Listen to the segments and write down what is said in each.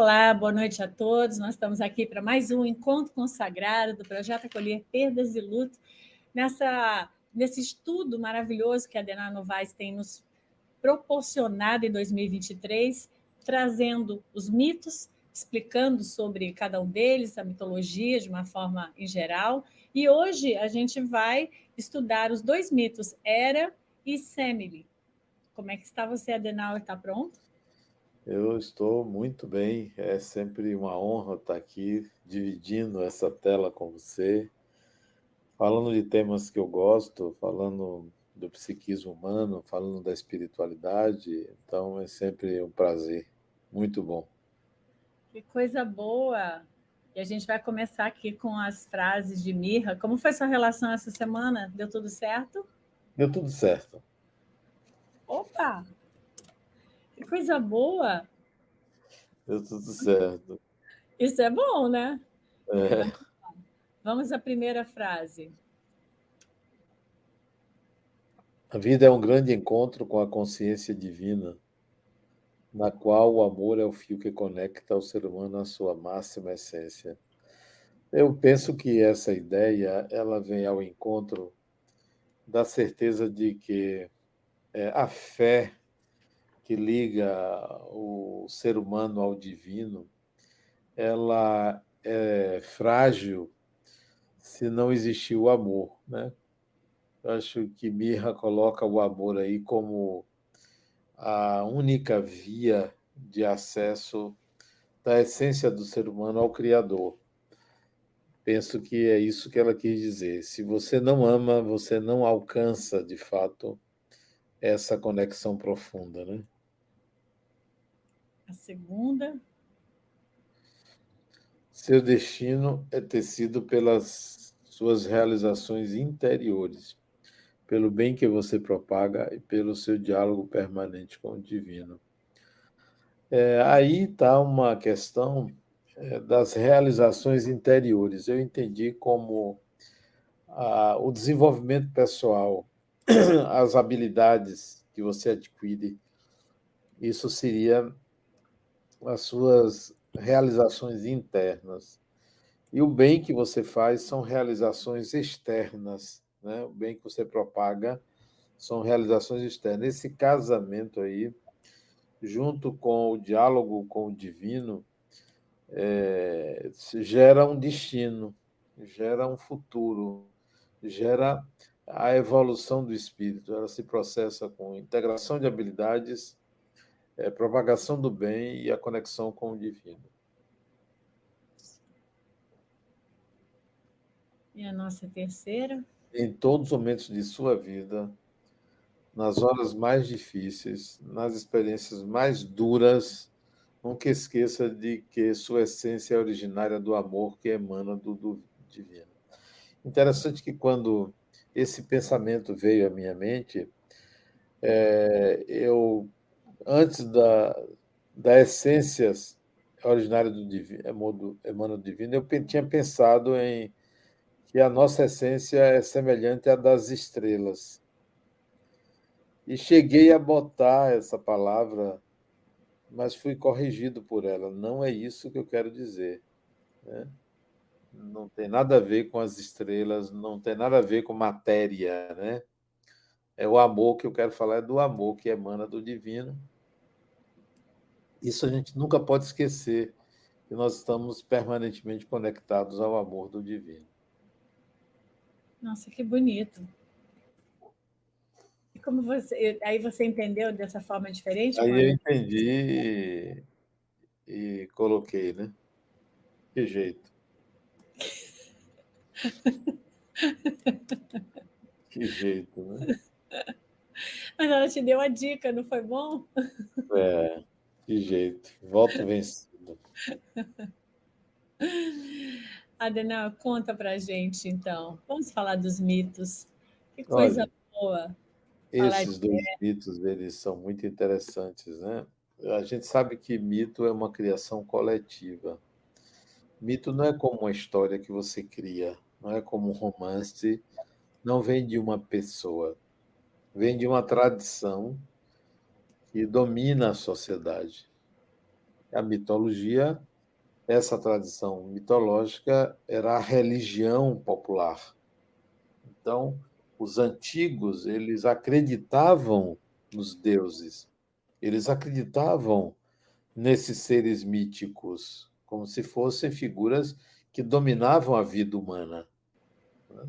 Olá, boa noite a todos. Nós estamos aqui para mais um encontro consagrado do projeto Acolher Perdas e Luto, nessa, nesse estudo maravilhoso que a Dena Novaes tem nos proporcionado em 2023, trazendo os mitos, explicando sobre cada um deles, a mitologia de uma forma em geral. E hoje a gente vai estudar os dois mitos, Hera e Semele. Como é que está você, Adenauer? Está pronto? Eu estou muito bem, é sempre uma honra estar aqui dividindo essa tela com você, falando de temas que eu gosto, falando do psiquismo humano, falando da espiritualidade, então é sempre um prazer, muito bom. Que coisa boa! E a gente vai começar aqui com as frases de Mirra. Como foi sua relação essa semana? Deu tudo certo? Deu tudo certo. Opa! Que coisa boa! Deu tudo certo. Isso é bom, né? É. Vamos à primeira frase. A vida é um grande encontro com a consciência divina, na qual o amor é o fio que conecta o ser humano à sua máxima essência. Eu penso que essa ideia ela vem ao encontro da certeza de que é, a fé que liga o ser humano ao divino, ela é frágil se não existir o amor, né? Eu acho que Mirra coloca o amor aí como a única via de acesso da essência do ser humano ao Criador. Penso que é isso que ela quis dizer. Se você não ama, você não alcança, de fato, essa conexão profunda, né? A segunda. Seu destino é tecido pelas suas realizações interiores, pelo bem que você propaga e pelo seu diálogo permanente com o divino. É, aí está uma questão é, das realizações interiores. Eu entendi como a, o desenvolvimento pessoal, as habilidades que você adquire, isso seria as suas realizações internas. E o bem que você faz são realizações externas, né? O bem que você propaga são realizações externas. Esse casamento aí, junto com o diálogo com o divino, é, gera um destino, gera um futuro, gera a evolução do espírito. Ela se processa com integração de habilidades é, propagação do bem e a conexão com o divino. E a nossa terceira? Em todos os momentos de sua vida, nas horas mais difíceis, nas experiências mais duras, nunca esqueça de que sua essência é originária do amor que emana do, do divino. Interessante que quando esse pensamento veio à minha mente, é, eu antes da, da essência originária do divino, emana do divino, eu tinha pensado em que a nossa essência é semelhante à das estrelas. E cheguei a botar essa palavra, mas fui corrigido por ela. Não é isso que eu quero dizer. Né? Não tem nada a ver com as estrelas, não tem nada a ver com matéria. Né? É o amor que eu quero falar, é do amor que emana do divino isso a gente nunca pode esquecer, que nós estamos permanentemente conectados ao amor do divino. Nossa, que bonito. E como você, aí você entendeu dessa forma diferente? Aí eu entendi e, e coloquei, né? Que jeito. que jeito, né? Mas ela te deu a dica, não foi bom? É. Que jeito. Volta vencido. Adenal, conta pra gente, então. Vamos falar dos mitos. Que coisa Olha, boa. Esses dois mitos, eles são muito interessantes, né? A gente sabe que mito é uma criação coletiva. Mito não é como uma história que você cria, não é como um romance, não vem de uma pessoa, vem de uma tradição que domina a sociedade. a mitologia, essa tradição mitológica era a religião popular. Então, os antigos, eles acreditavam nos deuses. Eles acreditavam nesses seres míticos, como se fossem figuras que dominavam a vida humana. Né?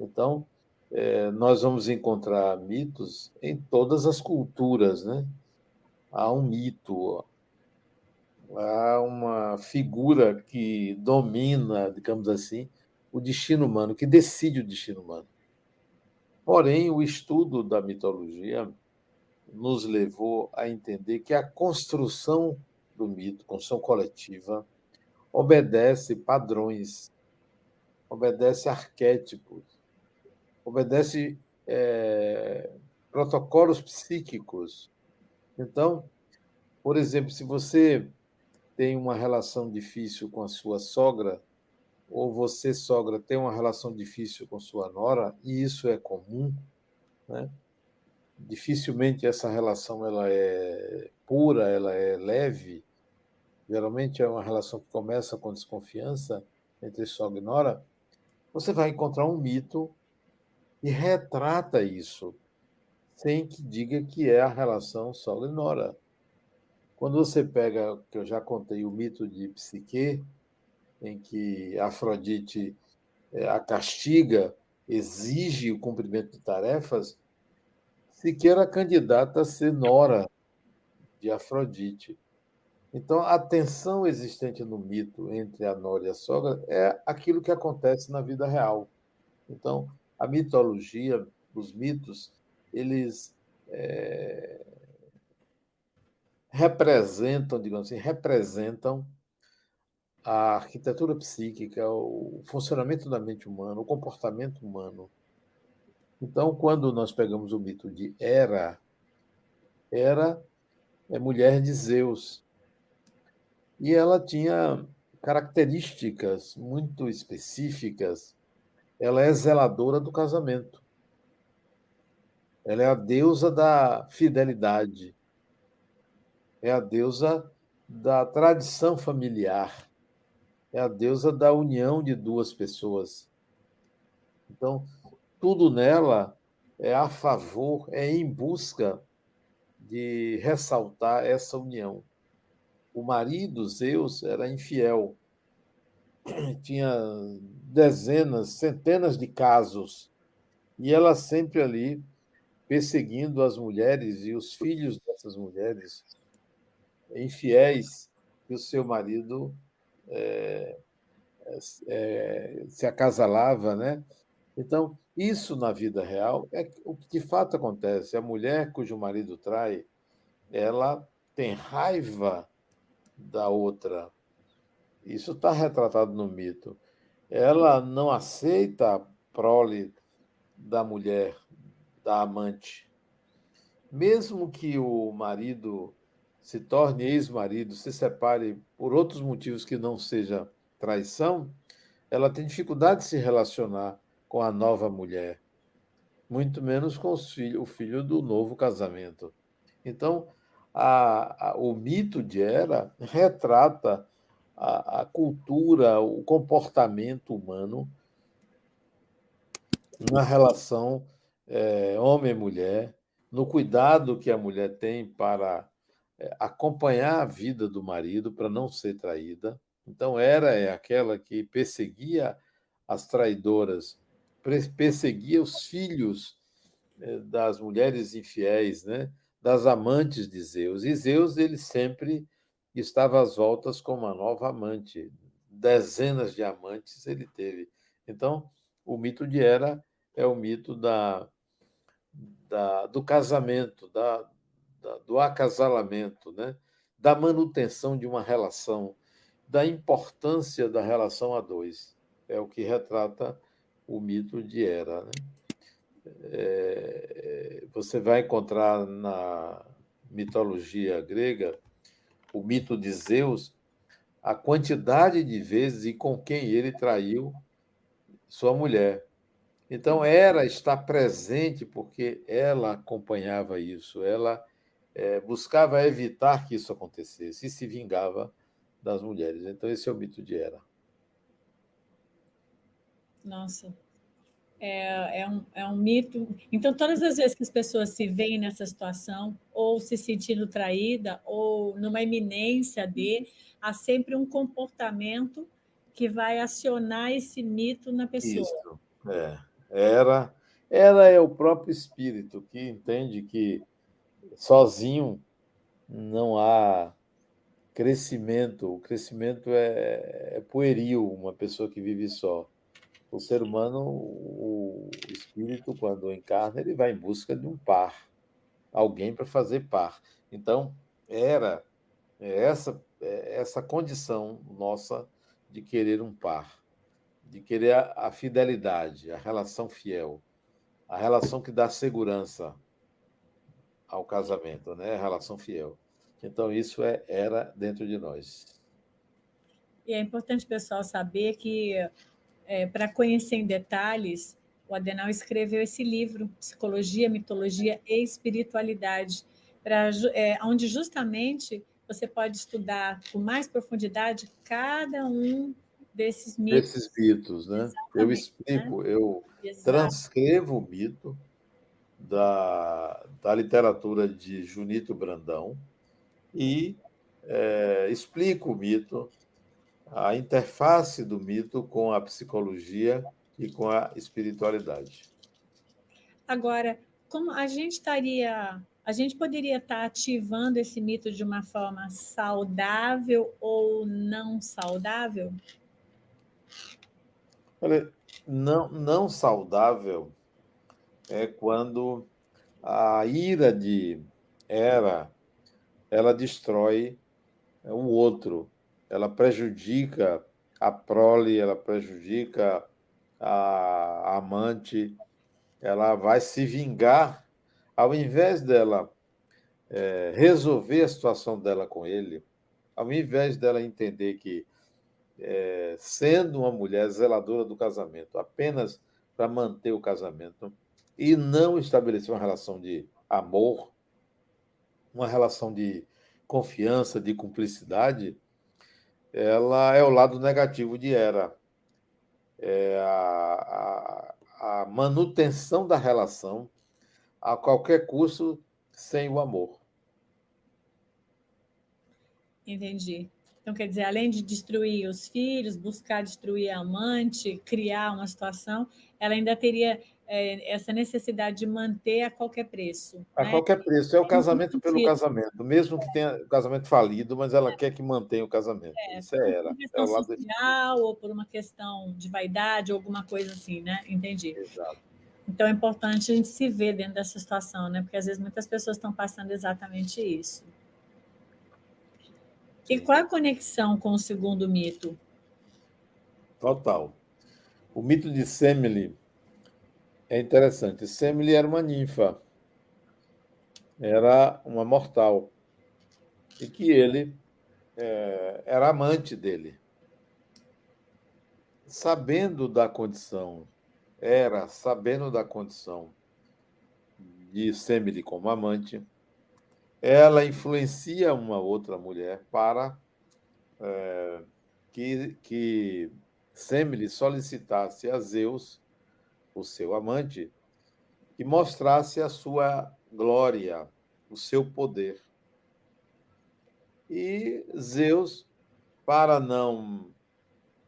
Então, é, nós vamos encontrar mitos em todas as culturas, né? Há um mito, há uma figura que domina, digamos assim, o destino humano, que decide o destino humano. Porém, o estudo da mitologia nos levou a entender que a construção do mito, construção coletiva, obedece padrões, obedece arquétipos, obedece é, protocolos psíquicos. Então, por exemplo, se você tem uma relação difícil com a sua sogra, ou você, sogra, tem uma relação difícil com sua nora, e isso é comum, né? dificilmente essa relação ela é pura, ela é leve. Geralmente é uma relação que começa com desconfiança entre sogra e nora. Você vai encontrar um mito e retrata isso, sem que diga que é a relação sogra e nora. Quando você pega, que eu já contei, o mito de Psique, em que Afrodite eh, a castiga, exige o cumprimento de tarefas, sequer a candidata a ser nora de Afrodite. Então, a tensão existente no mito entre a nora e a sogra é aquilo que acontece na vida real. Então, a mitologia, os mitos, eles é, representam, digamos assim, representam a arquitetura psíquica, o funcionamento da mente humana, o comportamento humano. Então, quando nós pegamos o mito de Hera, Hera é mulher de Zeus. E ela tinha características muito específicas ela é zeladora do casamento. Ela é a deusa da fidelidade. É a deusa da tradição familiar. É a deusa da união de duas pessoas. Então, tudo nela é a favor, é em busca de ressaltar essa união. O marido, Zeus, era infiel. Tinha dezenas, centenas de casos, e ela sempre ali perseguindo as mulheres e os filhos dessas mulheres infiéis que o seu marido é, é, se acasalava, né? Então, isso na vida real é o que de fato acontece. A mulher cujo marido trai, ela tem raiva da outra. Isso está retratado no mito ela não aceita a prole da mulher, da amante. Mesmo que o marido se torne ex-marido, se separe por outros motivos que não seja traição, ela tem dificuldade de se relacionar com a nova mulher, muito menos com filhos, o filho do novo casamento. Então, a, a, o mito de Hera retrata a, cultura, o comportamento humano na relação é, homem-mulher, no cuidado que a mulher tem para é, acompanhar a vida do marido para não ser traída. Então, era é aquela que perseguia as traidoras, perseguia os filhos é, das mulheres infiéis, né? das amantes de Zeus. E Zeus ele sempre estava às voltas com uma nova amante. Dezenas de amantes ele teve. Então, o mito de Hera é o mito da, da do casamento, da, da, do acasalamento, né? da manutenção de uma relação, da importância da relação a dois. É o que retrata o mito de Hera. Né? É, você vai encontrar na mitologia grega o mito de Zeus, a quantidade de vezes e com quem ele traiu sua mulher. Então, Hera está presente porque ela acompanhava isso, ela é, buscava evitar que isso acontecesse e se vingava das mulheres. Então, esse é o mito de Hera. Nossa, é, é, um, é um mito. Então, todas as vezes que as pessoas se veem nessa situação, ou se sentindo traída, ou numa iminência de, há sempre um comportamento que vai acionar esse mito na pessoa. Isso, é. Era, era é o próprio espírito que entende que sozinho não há crescimento. O crescimento é, é pueril, uma pessoa que vive só. O ser humano, o espírito, quando encarna, ele vai em busca de um par, alguém para fazer par. Então, era essa, essa condição nossa de querer um par, de querer a fidelidade, a relação fiel, a relação que dá segurança ao casamento, né? A relação fiel. Então, isso é, era dentro de nós. E é importante, pessoal, saber que, é, para conhecer em detalhes, o Adenal escreveu esse livro, Psicologia, Mitologia e Espiritualidade, pra, é, onde justamente você pode estudar com mais profundidade cada um desses mitos. Desses mitos, né? Exatamente, eu explico, né? eu Exato. transcrevo o mito da, da literatura de Junito Brandão, e é, explico o mito, a interface do mito com a psicologia e com a espiritualidade. Agora, como a gente estaria, a gente poderia estar ativando esse mito de uma forma saudável ou não saudável? Olha, não, não saudável é quando a ira de Hera ela destrói o outro, ela prejudica a prole, ela prejudica a amante, ela vai se vingar, ao invés dela é, resolver a situação dela com ele, ao invés dela entender que, é, sendo uma mulher zeladora do casamento, apenas para manter o casamento e não estabelecer uma relação de amor, uma relação de confiança, de cumplicidade, ela é o lado negativo de Era. É a, a, a manutenção da relação a qualquer custo sem o amor. Entendi. Então, quer dizer, além de destruir os filhos, buscar destruir a amante, criar uma situação, ela ainda teria é, essa necessidade de manter a qualquer preço. A né? qualquer preço. É o casamento pelo casamento, mesmo que tenha o casamento falido, mas ela é. quer que mantenha o casamento. É, Isso é questão é social ou por uma questão de vaidade, ou alguma coisa assim, né? Entendi. Exato. Então é importante a gente se ver dentro dessa situação, né? Porque às vezes muitas pessoas estão passando exatamente isso. E qual a conexão com o segundo mito? Total. O mito de Semele é interessante. Semele era uma ninfa, era uma mortal, e que ele é, era amante dele. Sabendo da condição, era sabendo da condição de Semele como amante, ela influencia uma outra mulher para é, que, que Semele solicitasse a Zeus o seu amante, que mostrasse a sua glória, o seu poder. E Zeus, para não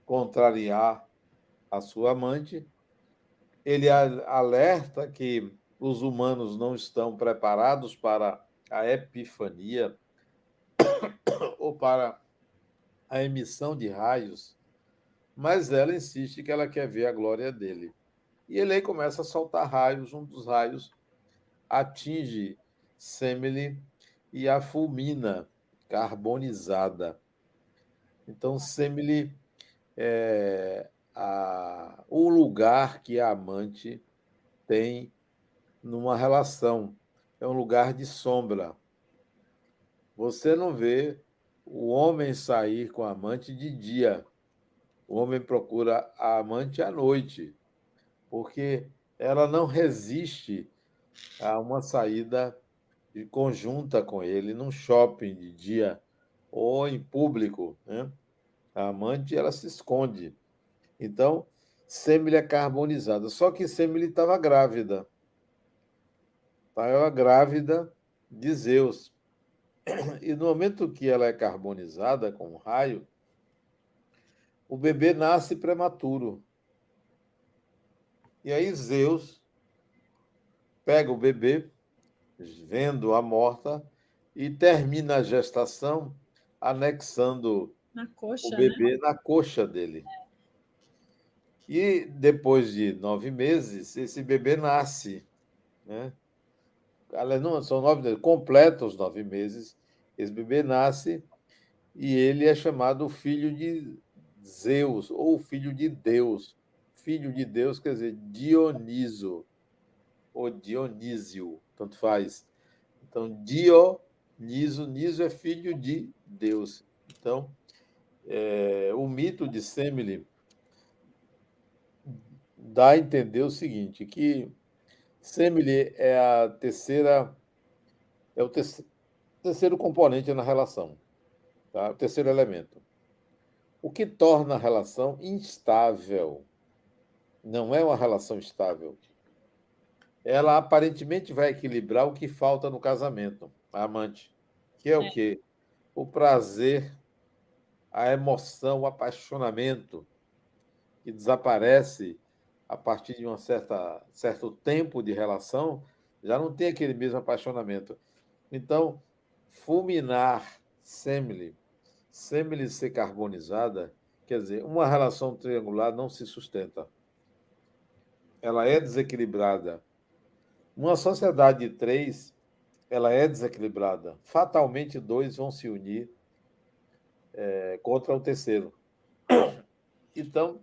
contrariar a sua amante, ele alerta que os humanos não estão preparados para a epifania ou para a emissão de raios, mas ela insiste que ela quer ver a glória dele. E ele aí começa a soltar raios. Um dos raios atinge Semele e a fulmina, carbonizada. Então, Semele é a, o lugar que a amante tem numa relação. É um lugar de sombra. Você não vê o homem sair com a amante de dia. O homem procura a amante à noite porque ela não resiste a uma saída conjunta com ele num shopping de dia ou em público, né? A amante ela se esconde. Então, Semele é carbonizada. Só que Semele estava grávida. Estava grávida de Zeus. E no momento que ela é carbonizada com um raio, o bebê nasce prematuro. E aí Zeus pega o bebê, vendo a morta, e termina a gestação anexando coxa, o bebê né? na coxa dele. E depois de nove meses, esse bebê nasce. Né? Não, são nove meses, completa os nove meses, esse bebê nasce e ele é chamado filho de Zeus, ou filho de Deus. Filho de Deus quer dizer Dioniso, ou Dionísio, tanto faz. Então, Dioniso, Niso é filho de Deus. Então, é, o mito de Semele dá a entender o seguinte, que Semele é a terceira é o terceiro componente na relação, tá? o terceiro elemento. O que torna a relação instável. Não é uma relação estável. Ela aparentemente vai equilibrar o que falta no casamento, a amante, que é, é. o quê? O prazer a emoção, o apaixonamento que desaparece a partir de um certa, certo tempo de relação, já não tem aquele mesmo apaixonamento. Então, fulminar semile, semile ser carbonizada, quer dizer, uma relação triangular não se sustenta. Ela é desequilibrada. Uma sociedade de três, ela é desequilibrada. Fatalmente, dois vão se unir é, contra o terceiro. Então,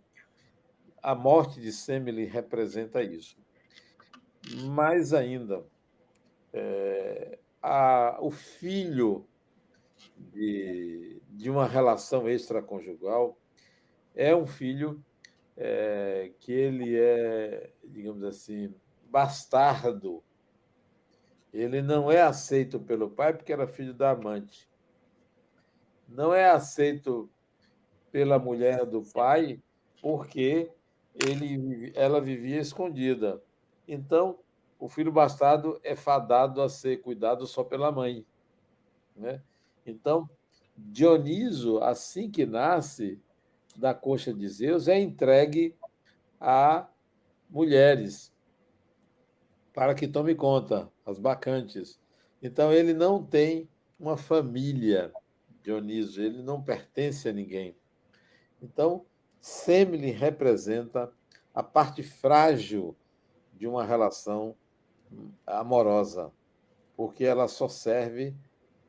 a morte de Semele representa isso. Mais ainda, é, a, o filho de, de uma relação extraconjugal é um filho é, que ele é, digamos assim, bastardo. Ele não é aceito pelo pai porque era filho da amante não é aceito pela mulher do pai porque ele, ela vivia escondida. Então, o filho bastardo é fadado a ser cuidado só pela mãe. Né? Então, Dioniso, assim que nasce da coxa de Zeus, é entregue a mulheres para que tome conta, as bacantes. Então, ele não tem uma família. Dionísio, ele não pertence a ninguém. Então, Semele representa a parte frágil de uma relação amorosa, porque ela só serve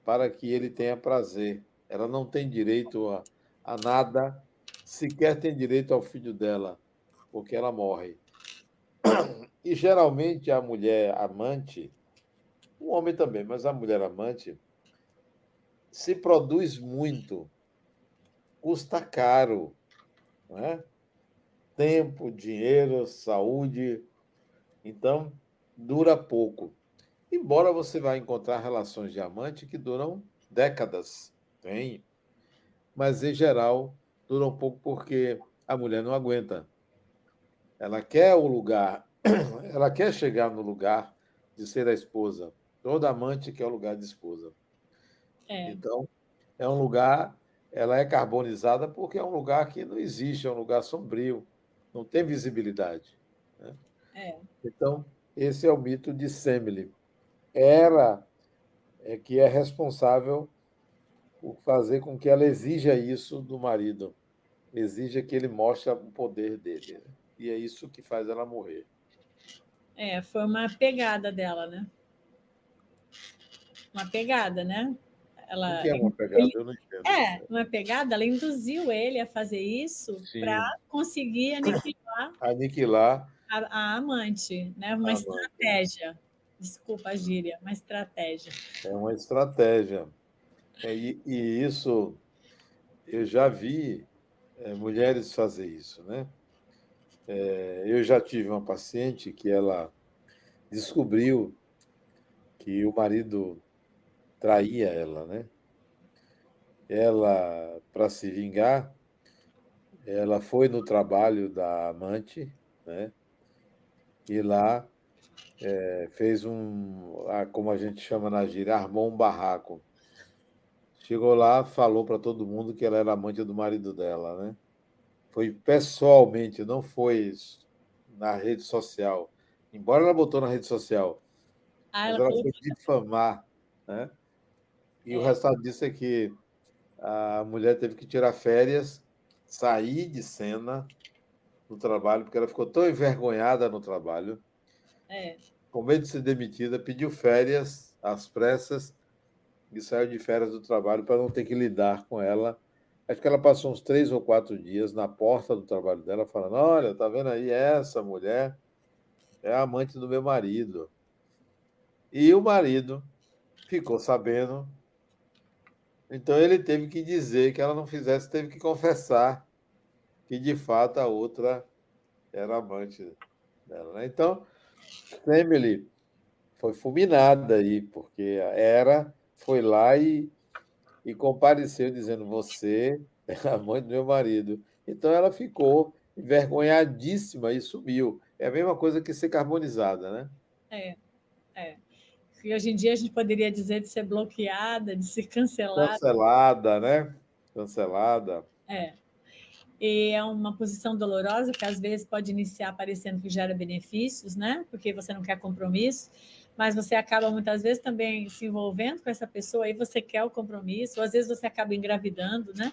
para que ele tenha prazer. Ela não tem direito a, a nada, sequer tem direito ao filho dela, porque ela morre. E geralmente a mulher amante, o homem também, mas a mulher amante, se produz muito, custa caro, não é? Tempo, dinheiro, saúde, então dura pouco. Embora você vá encontrar relações de amante que duram décadas, tem, mas em geral duram pouco porque a mulher não aguenta. Ela quer o lugar, ela quer chegar no lugar de ser a esposa. Toda amante quer o lugar de esposa. É. Então, é um lugar, ela é carbonizada porque é um lugar que não existe, é um lugar sombrio, não tem visibilidade. Né? É. Então, esse é o mito de Semele. Era é que é responsável por fazer com que ela exija isso do marido, exija que ele mostre o poder dele. Né? E é isso que faz ela morrer. É, foi uma pegada dela, né? Uma pegada, né? Ela, o que é uma pegada? Eu não entendo. É, uma pegada, ela induziu ele a fazer isso para conseguir aniquilar, aniquilar. A, a, amante, né? Uma a estratégia. Amante. Desculpa a gíria, uma estratégia. É uma estratégia. É, e, e, isso, eu já vi é, mulheres fazer isso, né? É, eu já tive uma paciente que ela descobriu que o marido traía ela, né? Ela, para se vingar, ela foi no trabalho da amante, né? E lá é, fez um, como a gente chama na gíria, armou um barraco. Chegou lá, falou para todo mundo que ela era amante do marido dela, né? Foi pessoalmente, não foi na rede social. Embora ela botou na rede social, ah, ela, ela foi difamar, né? E é. o resultado disso é que a mulher teve que tirar férias, sair de cena no trabalho, porque ela ficou tão envergonhada no trabalho, é. com medo de ser demitida, pediu férias às pressas e saiu de férias do trabalho para não ter que lidar com ela. Acho que ela passou uns três ou quatro dias na porta do trabalho dela, falando: Olha, tá vendo aí essa mulher? É amante do meu marido. E o marido ficou sabendo então ele teve que dizer que ela não fizesse, teve que confessar que de fato a outra era amante dela. Né? Então, Emily foi fulminada aí, porque era, foi lá e, e compareceu dizendo: Você é a mãe do meu marido. Então ela ficou envergonhadíssima e sumiu. É a mesma coisa que ser carbonizada, né? É, é que hoje em dia a gente poderia dizer de ser bloqueada, de ser cancelada. Cancelada, né? Cancelada. É. E é uma posição dolorosa que às vezes pode iniciar parecendo que gera benefícios, né? Porque você não quer compromisso, mas você acaba muitas vezes também se envolvendo com essa pessoa e você quer o compromisso, ou às vezes você acaba engravidando, né?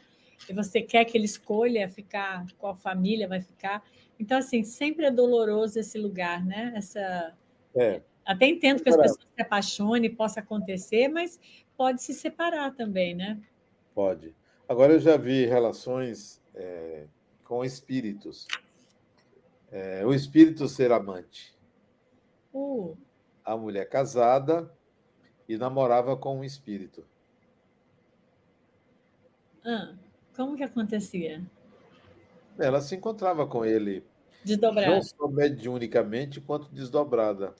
E você quer que ele escolha ficar, qual família vai ficar. Então, assim, sempre é doloroso esse lugar, né? Essa. É até entendo que as pessoas se apaixonem, possa acontecer, mas pode se separar também, né? Pode. Agora eu já vi relações é, com espíritos. É, o espírito ser amante. Uh. A mulher casada e namorava com um espírito. Ah, como que acontecia? Ela se encontrava com ele. Desdobrada. Não só mediunicamente, quanto desdobrada.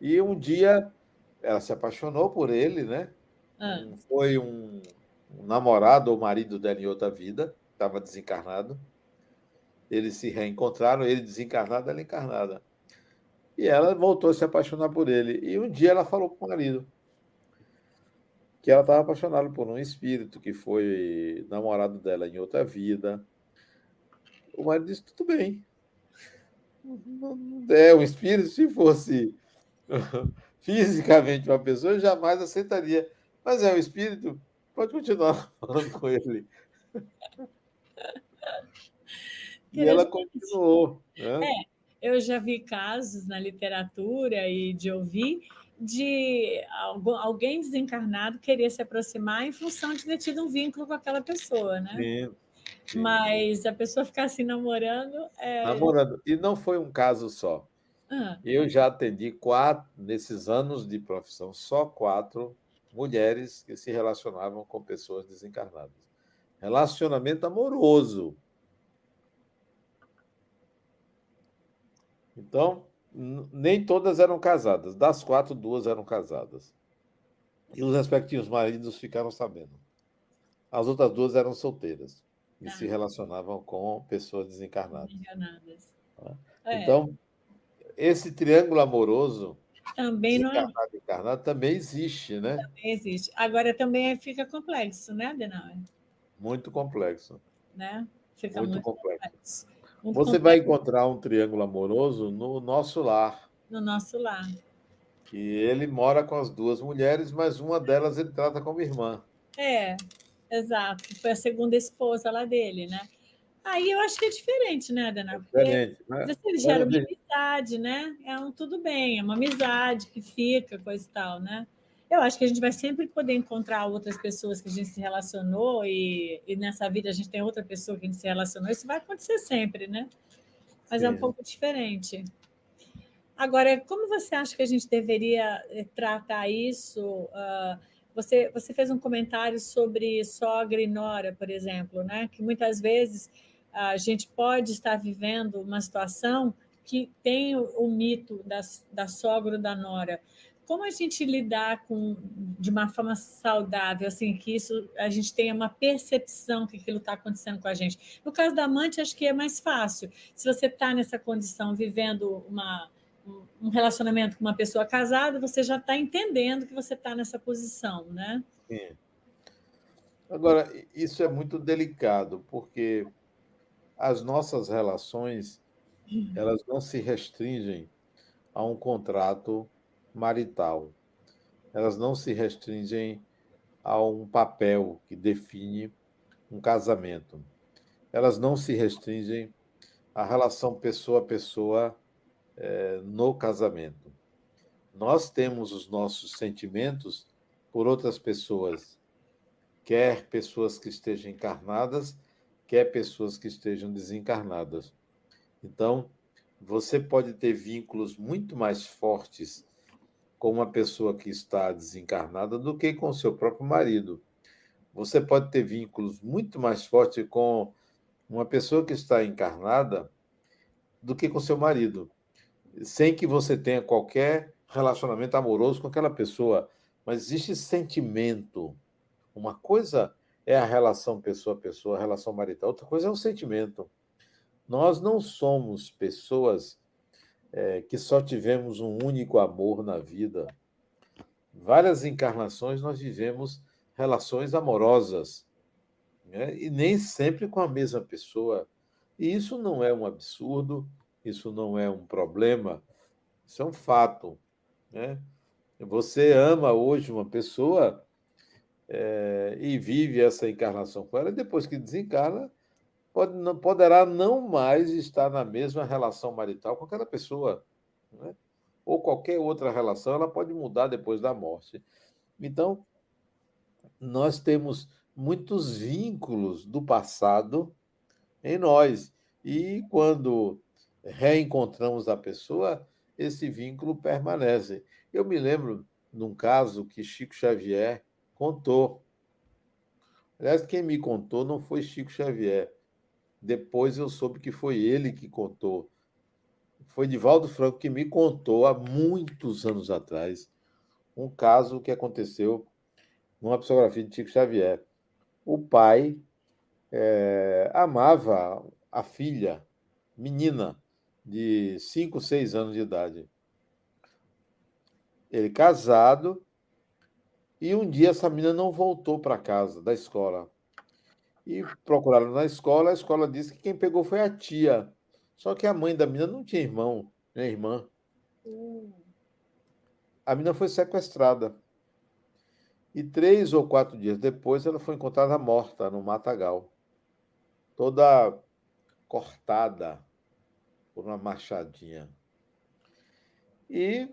E um dia ela se apaixonou por ele, né? Ah. Foi um, um, namorado ou marido dela em outra vida, estava desencarnado. Eles se reencontraram, ele desencarnado, ela encarnada. E ela voltou a se apaixonar por ele. E um dia ela falou para o marido que ela estava apaixonada por um espírito que foi namorado dela em outra vida. O marido disse: tudo bem. É um espírito, se fosse fisicamente uma pessoa, eu jamais aceitaria. Mas é o espírito, pode continuar falando com ele. e ela continuou. Né? É, eu já vi casos na literatura e de ouvir de alguém desencarnado querer se aproximar em função de ter tido um vínculo com aquela pessoa, né? Sim, sim. Mas a pessoa ficar assim namorando. É... Namorando. E não foi um caso só. Ah. Eu já atendi quatro, nesses anos de profissão, só quatro mulheres que se relacionavam com pessoas desencarnadas. Relacionamento amoroso. Então, nem todas eram casadas. Das quatro, duas eram casadas. E os respectivos maridos ficaram sabendo. As outras duas eram solteiras e ah. se relacionavam com pessoas desencarnadas. É. Então, esse triângulo amoroso também não é... encarnado também existe, né? Também existe. Agora também fica complexo, né, Adenauer? Muito complexo. Né? Fica muito, muito complexo. complexo. Você vai encontrar um triângulo amoroso no nosso lar. No nosso lar. Que ele mora com as duas mulheres, mas uma delas ele trata como irmã. É, exato. Foi a segunda esposa lá dele, né? Aí eu acho que é diferente, né, Dana? Porque diferente, né? Você gera uma amizade, né? É um tudo bem, é uma amizade que fica, coisa e tal, né? Eu acho que a gente vai sempre poder encontrar outras pessoas que a gente se relacionou e, e nessa vida a gente tem outra pessoa que a gente se relacionou. Isso vai acontecer sempre, né? Mas Sim. é um pouco diferente. Agora, como você acha que a gente deveria eh, tratar isso? Uh, você, você fez um comentário sobre sogra e nora, por exemplo, né? Que muitas vezes a gente pode estar vivendo uma situação que tem o, o mito da, da sogra ou da nora. Como a gente lidar com de uma forma saudável, assim, que isso a gente tenha uma percepção que aquilo está acontecendo com a gente. No caso da amante, acho que é mais fácil. Se você está nessa condição, vivendo uma, um relacionamento com uma pessoa casada, você já está entendendo que você está nessa posição, né? Sim. Agora, isso é muito delicado, porque as nossas relações elas não se restringem a um contrato marital. Elas não se restringem a um papel que define um casamento. Elas não se restringem à relação pessoa a pessoa é, no casamento. Nós temos os nossos sentimentos por outras pessoas, quer pessoas que estejam encarnadas, quer pessoas que estejam desencarnadas. Então, você pode ter vínculos muito mais fortes com uma pessoa que está desencarnada do que com seu próprio marido. Você pode ter vínculos muito mais fortes com uma pessoa que está encarnada do que com seu marido, sem que você tenha qualquer relacionamento amoroso com aquela pessoa. Mas existe sentimento. Uma coisa é a relação pessoa a pessoa, a relação marital, outra coisa é o sentimento. Nós não somos pessoas é, que só tivemos um único amor na vida. Várias encarnações nós vivemos relações amorosas, né? e nem sempre com a mesma pessoa. E isso não é um absurdo, isso não é um problema, isso é um fato. Né? Você ama hoje uma pessoa é, e vive essa encarnação com ela, depois que desencarna, pode, não, poderá não mais estar na mesma relação marital com aquela pessoa. Né? Ou qualquer outra relação, ela pode mudar depois da morte. Então, nós temos muitos vínculos do passado em nós. E quando reencontramos a pessoa, esse vínculo permanece. Eu me lembro num caso que Chico Xavier contou. Aliás, quem me contou não foi Chico Xavier, depois eu soube que foi ele que contou. Foi Divaldo Franco que me contou há muitos anos atrás um caso que aconteceu numa psicografia de Chico Xavier. O pai é, amava a filha, menina, de 5, 6 anos de idade. Ele casado, e um dia essa menina não voltou para casa da escola. E procuraram na escola, a escola disse que quem pegou foi a tia. Só que a mãe da menina não tinha irmão, nem irmã. A menina foi sequestrada. E três ou quatro dias depois, ela foi encontrada morta no matagal. Toda cortada por uma machadinha. E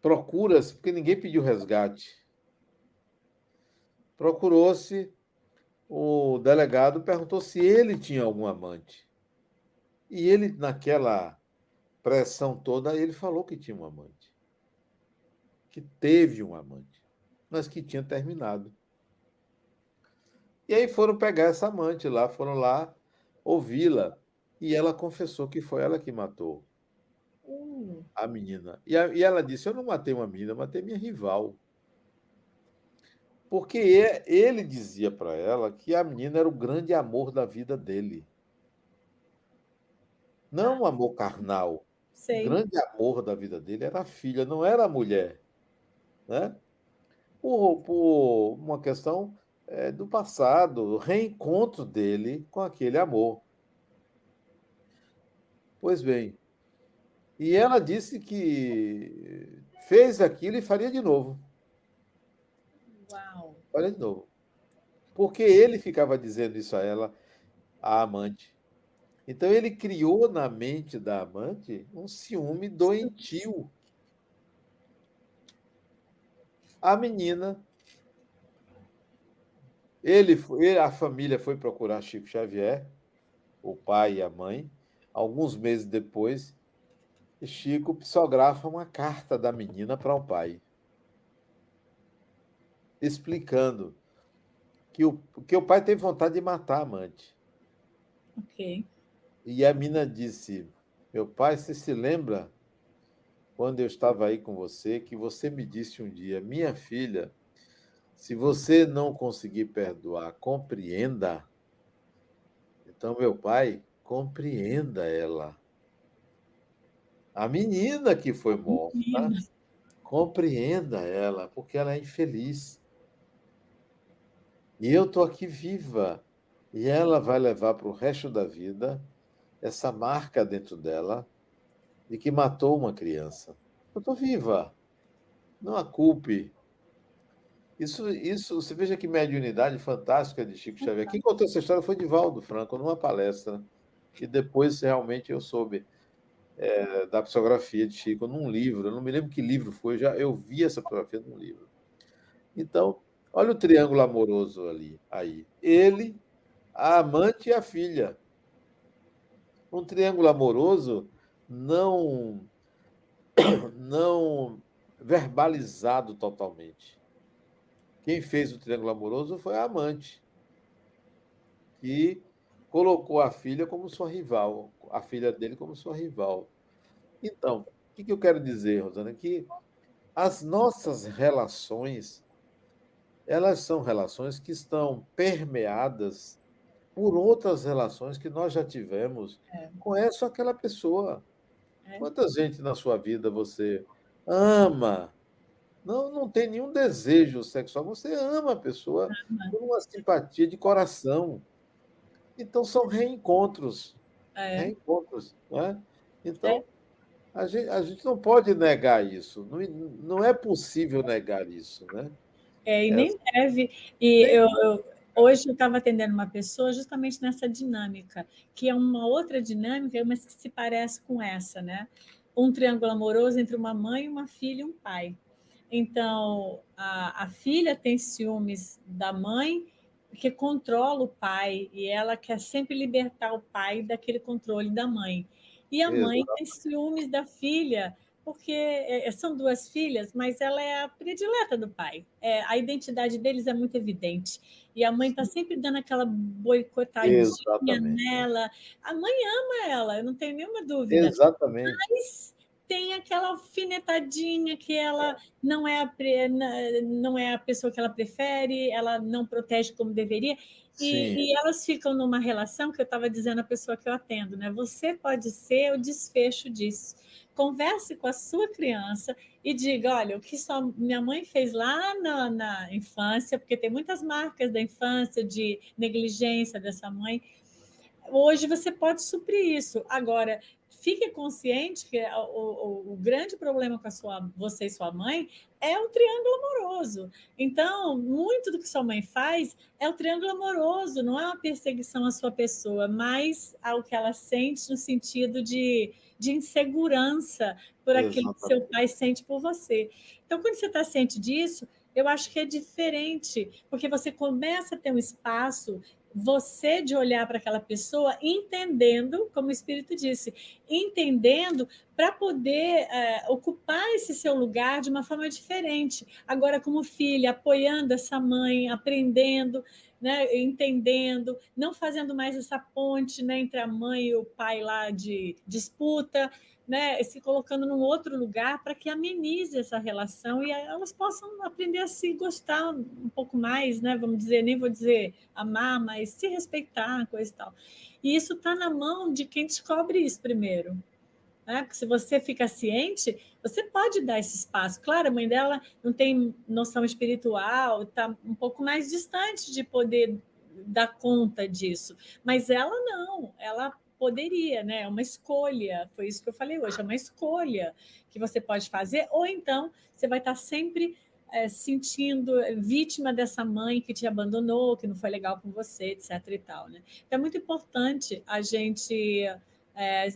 procura-se, porque ninguém pediu resgate. Procurou-se o delegado perguntou se ele tinha algum amante. E ele, naquela pressão toda, ele falou que tinha um amante. Que teve um amante, mas que tinha terminado. E aí foram pegar essa amante lá, foram lá ouvi-la. E ela confessou que foi ela que matou hum. a menina. E, a, e ela disse: Eu não matei uma menina, matei minha rival. Porque ele dizia para ela que a menina era o grande amor da vida dele. Não o amor carnal. Sei. O grande amor da vida dele era a filha, não era a mulher. Né? Por, por uma questão é, do passado, o reencontro dele com aquele amor. Pois bem, e ela disse que fez aquilo e faria de novo. Uau. Olha de novo. Porque ele ficava dizendo isso a ela, a amante. Então ele criou na mente da amante um ciúme doentio. A menina, ele, foi, a família foi procurar Chico Xavier, o pai e a mãe. Alguns meses depois, Chico psicografa uma carta da menina para o pai explicando que o, que o pai teve vontade de matar a amante. Ok. E a mina disse: Meu pai, você se lembra quando eu estava aí com você, que você me disse um dia, minha filha, se você não conseguir perdoar, compreenda. Então, meu pai, compreenda ela. A menina que foi morta, compreenda ela, porque ela é infeliz. E eu estou aqui viva. E ela vai levar para o resto da vida essa marca dentro dela de que matou uma criança. Eu estou viva. Não a culpe. Isso, isso, você veja que mediunidade fantástica de Chico Xavier. Quem contou essa história foi Divaldo Franco, numa palestra. E depois realmente eu soube é, da psicografia de Chico num livro. Eu não me lembro que livro foi, já eu vi essa psicografia num livro. Então, olha o triângulo amoroso ali, aí. Ele, a amante e a filha. Um triângulo amoroso não não verbalizado totalmente. Quem fez o triângulo amoroso foi a amante, que colocou a filha como sua rival, a filha dele como sua rival. Então, o que eu quero dizer, Rosana? Que as nossas relações, elas são relações que estão permeadas por outras relações que nós já tivemos é. com essa ou aquela pessoa. É. Quanta gente na sua vida você ama? Não, não tem nenhum desejo sexual, você ama a pessoa por uma simpatia de coração. Então são reencontros. É. Reencontros. Né? Então, é. a, gente, a gente não pode negar isso. Não, não é possível negar isso. Né? É, e nem deve. E eu, eu, Hoje eu estava atendendo uma pessoa justamente nessa dinâmica, que é uma outra dinâmica, mas que se parece com essa, né? Um triângulo amoroso entre uma mãe, uma filha e um pai. Então, a, a filha tem ciúmes da mãe, que controla o pai, e ela quer sempre libertar o pai daquele controle da mãe. E a mãe tem ciúmes da filha, porque é, são duas filhas, mas ela é a predileta do pai. É, a identidade deles é muito evidente. E a mãe está sempre dando aquela boicotadinha Exatamente. nela. A mãe ama ela, eu não tenho nenhuma dúvida. Exatamente. Mas tem aquela alfinetadinha que ela não é a, não é a pessoa que ela prefere, ela não protege como deveria. E, e, elas ficam numa relação que eu estava dizendo à pessoa que eu atendo, né? Você pode ser o desfecho disso converse com a sua criança e diga: olha, o que sua, minha mãe fez lá na, na infância, porque tem muitas marcas da infância de negligência dessa mãe. Hoje você pode suprir isso. Agora, fique consciente que o, o, o, grande problema com a sua, você e sua mãe é o triângulo amoroso. Então, muito do que sua mãe faz é o triângulo amoroso, não é uma perseguição à sua pessoa, mas ao que ela sente no sentido de de insegurança por aquilo Exatamente. que seu pai sente por você. Então, quando você está ciente disso, eu acho que é diferente, porque você começa a ter um espaço, você de olhar para aquela pessoa, entendendo, como o Espírito disse, entendendo para poder é, ocupar esse seu lugar de uma forma diferente. Agora, como filha, apoiando essa mãe, aprendendo né, entendendo, não fazendo mais essa ponte né, entre a mãe e o pai lá de disputa, né, se colocando num outro lugar para que amenize essa relação e elas possam aprender a se gostar um pouco mais, né, vamos dizer, nem vou dizer amar, mas se respeitar, coisa e tal. E isso está na mão de quem descobre isso primeiro. Né? Porque se você fica ciente, você pode dar esse espaço. Claro, a mãe dela não tem noção espiritual, está um pouco mais distante de poder dar conta disso. Mas ela não, ela poderia, né? É uma escolha. Foi isso que eu falei hoje, é uma escolha que você pode fazer, ou então você vai estar sempre é, sentindo vítima dessa mãe que te abandonou, que não foi legal com você, etc. e tal, né? Então é muito importante a gente é,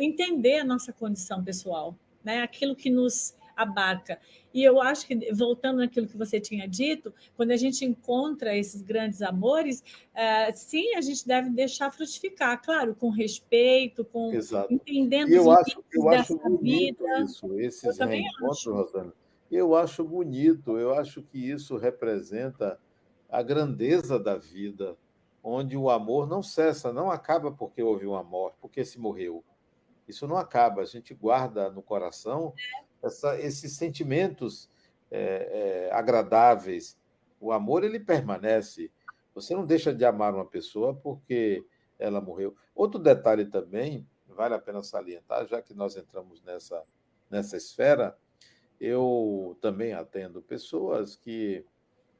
entender a nossa condição pessoal, né? aquilo que nos abarca. E eu acho que, voltando naquilo que você tinha dito, quando a gente encontra esses grandes amores, é, sim, a gente deve deixar frutificar, claro, com respeito, com Exato. entendendo eu os acho, eu acho bonito vida. isso, esses reencontros, Rosana. Eu acho bonito, eu acho que isso representa a grandeza da vida, onde o amor não cessa, não acaba porque houve uma morte, porque se morreu Isso não acaba, a gente guarda no coração essa, esses sentimentos é, é, agradáveis. O amor, ele permanece. Você não deixa de amar uma pessoa porque ela morreu. Outro detalhe também, vale a pena salientar, já que nós entramos nessa, nessa esfera, eu também atendo pessoas que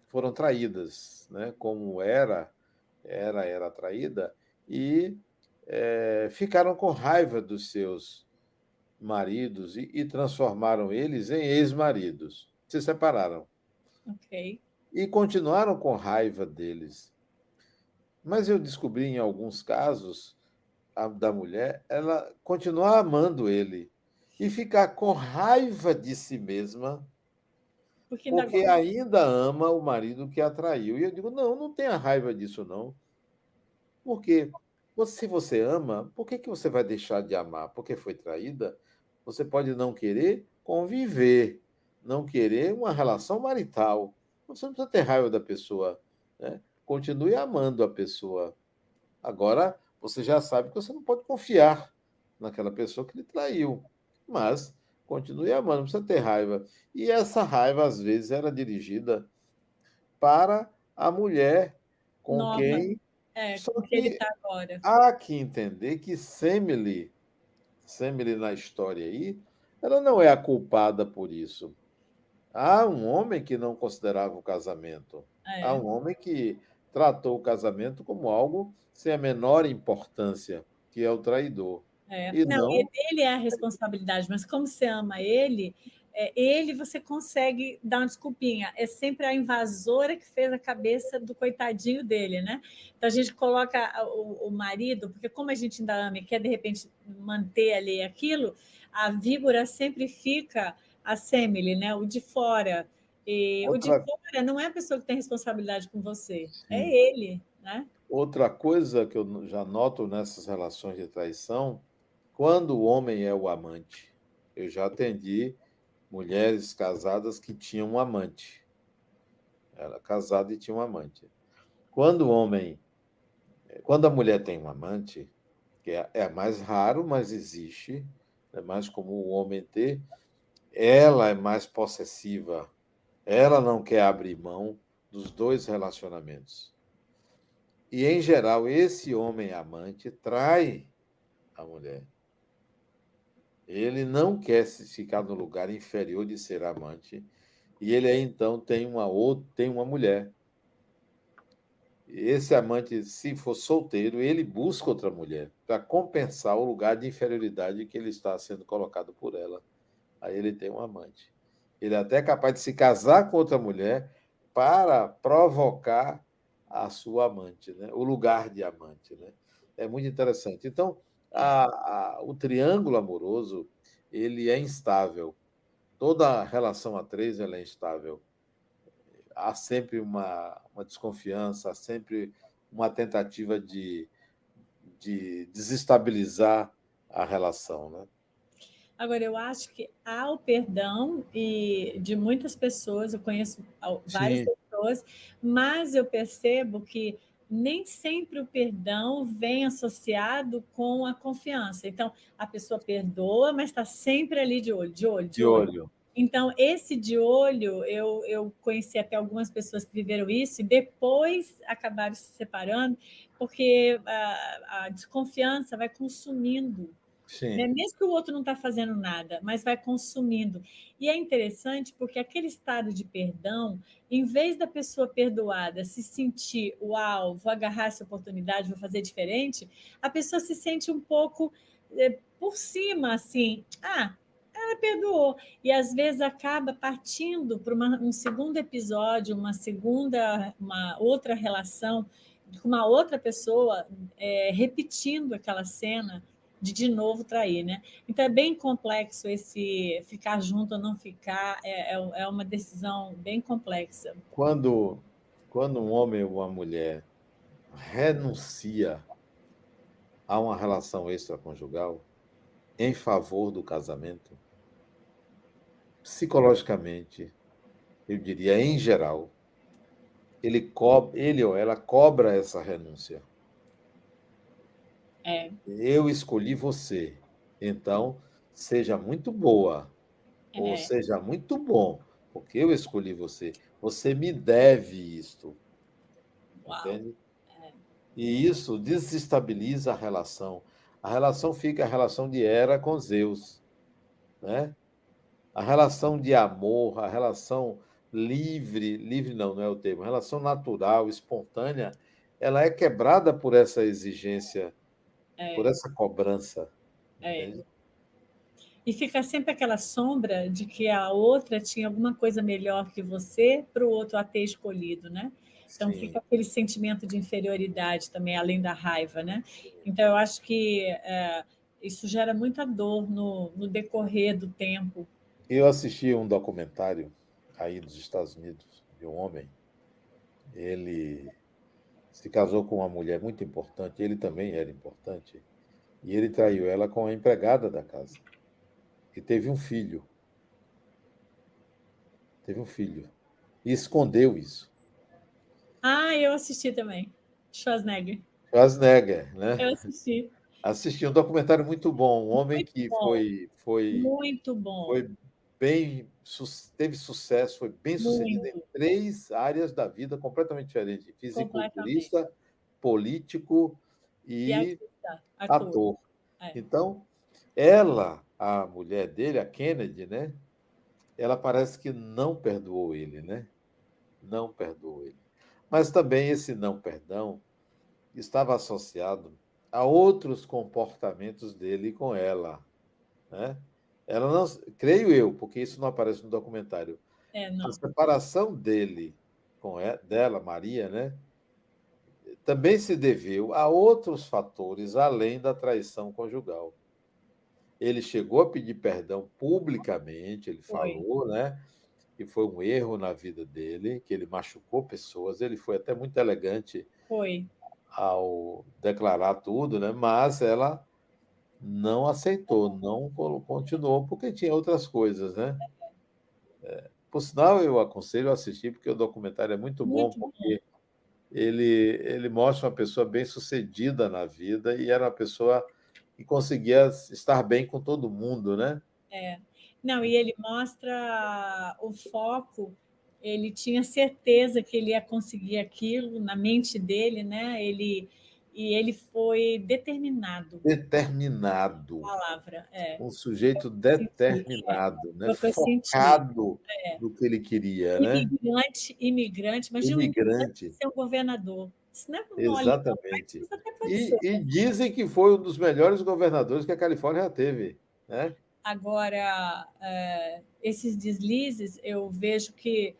foram traídas, né? como era, era, era traída, e é, ficaram com raiva dos seus maridos e, e transformaram eles em ex-maridos. Se separaram. Ok. E continuaram com raiva deles. Mas eu descobri em alguns casos a, da mulher, ela continuar amando ele e ficar com raiva de si mesma, porque, porque ainda ama o marido que a traiu. E eu digo: não, não tenha raiva disso, não. Porque se você ama, por que, que você vai deixar de amar? Porque foi traída? Você pode não querer conviver, não querer uma relação marital. Você não precisa ter raiva da pessoa. Né? Continue amando a pessoa. Agora, você já sabe que você não pode confiar naquela pessoa que lhe traiu. Mas continue amando, não precisa ter raiva. E essa raiva, às vezes, era dirigida para a mulher com Nova. quem é, Só que ele está agora. Há que entender que Semele, Semele na história aí, ela não é a culpada por isso. Há um homem que não considerava o casamento. É. Há um homem que tratou o casamento como algo sem a menor importância, que é o traidor. É. E não, não... ele é a responsabilidade, mas como você ama ele, é, ele você consegue dar uma desculpinha. É sempre a invasora que fez a cabeça do coitadinho dele, né? Então a gente coloca o, o marido, porque como a gente ainda ama e quer de repente manter ali aquilo, a víbora sempre fica a semile, né? O de fora. E Outra... o de fora não é a pessoa que tem responsabilidade com você, é Sim. é ele, né? Outra coisa que eu já noto nessas relações de traição, quando o homem é o amante, eu já atendi mulheres casadas que tinham um amante. Ela casada e tinha um amante. Quando o homem, quando a mulher tem um amante, que é, é mais raro, mas existe, é mais comum o homem ter, ela é mais possessiva, ela não quer abrir mão dos dois relacionamentos. E, em geral, esse homem amante trai a mulher. Ele não quer ficar no lugar inferior de ser amante. E ele então, tem uma outra, tem uma mulher. Esse amante, se for solteiro, ele busca outra mulher para compensar o lugar de inferioridade que ele está sendo colocado por ela. Aí ele tem um amante. Ele é até capaz de se casar com outra mulher para provocar a sua amante, né? o lugar de amante. Né? É muito interessante. Então, a, a, o triângulo amoroso ele é instável. Toda relação a três ela é instável. Há sempre uma, uma desconfiança, há sempre uma tentativa de, de desestabilizar a relação, né? Agora, eu acho que há o perdão e de muitas pessoas, eu conheço várias Sim. pessoas, mas eu percebo que nem sempre o perdão vem associado com a confiança. Então, a pessoa perdoa, mas está sempre ali de olho, de olho, de, de olho. olho. Então, esse de olho, eu, eu conheci até algumas pessoas que viveram isso e depois acabaram se separando, porque a, a desconfiança vai consumindo né? Mesmo que o outro não está fazendo nada, mas vai consumindo. E é interessante porque aquele estado de perdão, em vez da pessoa perdoada se sentir, uau, vou agarrar essa oportunidade, vou fazer diferente, a pessoa se sente um pouco é, por cima, assim, ah, ela perdoou. E às vezes acaba partindo para um segundo episódio, uma segunda, uma outra relação com uma outra pessoa, é, repetindo aquela cena de de novo trair, né? Então é bem complexo esse ficar junto ou não ficar, é, é, é uma decisão bem complexa. Quando, quando um homem ou uma mulher renuncia a uma relação extraconjugal em favor do casamento, psicologicamente, eu diria em geral, ele, co ele ou ela cobra essa renúncia é. Eu escolhi você. Então, seja muito boa, é. ou seja muito bom, porque eu escolhi você. Você me deve isto. Uau. Entende? É. E isso desestabiliza a relação. A relação fica a relação de Hera com Zeus. Né? A relação de amor, a relação livre, livre não, não é o termo, a relação natural, espontânea, ela é quebrada por essa exigência, é. por essa cobrança. É. E fica sempre aquela sombra de que a outra tinha alguma coisa melhor que você para o outro a ter escolhido, né? Então Sim. fica aquele sentimento de inferioridade também, além da raiva, né? Então eu acho que é, isso gera muita dor no, no decorrer do tempo. Eu assisti um documentário aí dos Estados Unidos de um homem. Ele se casou com uma mulher muito importante, ele também era importante, e ele traiu ela com a empregada da casa e teve um filho. Teve um filho. E escondeu isso. Ah, eu assisti também. Schwarzenegger. Schwarzenegger, né? Eu assisti. Assisti um documentário muito bom, um homem muito que bom. foi foi muito bom. Foi bem teve sucesso, foi bem sucedido muito. em três áreas da vida completamente diferentes: fisiculturista, político e, e ator. ator. É. Então, ela a mulher dele, a Kennedy, né? Ela parece que não perdoou ele, né? Não perdoou ele. Mas também esse não perdão estava associado a outros comportamentos dele com ela, né? Ela não, creio eu, porque isso não aparece no documentário. É, a separação dele com ela, dela, Maria, né? Também se deveu a outros fatores além da traição conjugal. Ele chegou a pedir perdão publicamente, ele foi. falou, né? Que foi um erro na vida dele, que ele machucou pessoas. Ele foi até muito elegante foi. ao declarar tudo, né? Mas ela não aceitou, não continuou, porque tinha outras coisas, né? É, por sinal, eu aconselho a assistir, porque o documentário é muito, muito bom, porque bom. Ele, ele mostra uma pessoa bem sucedida na vida e era uma pessoa e conseguia estar bem com todo mundo, né? É. Não, e ele mostra o foco, ele tinha certeza que ele ia conseguir aquilo na mente dele, né? Ele e ele foi determinado. Determinado. Palavra, é. Um sujeito determinado, né? Focado é. no que ele queria, imigrante, né? Imigrante, imagina imigrante. ser um governador. É Exatamente. E, e, dizem que foi um dos melhores governadores que a Califórnia teve. Né? Agora, é, esses deslizes, eu vejo que.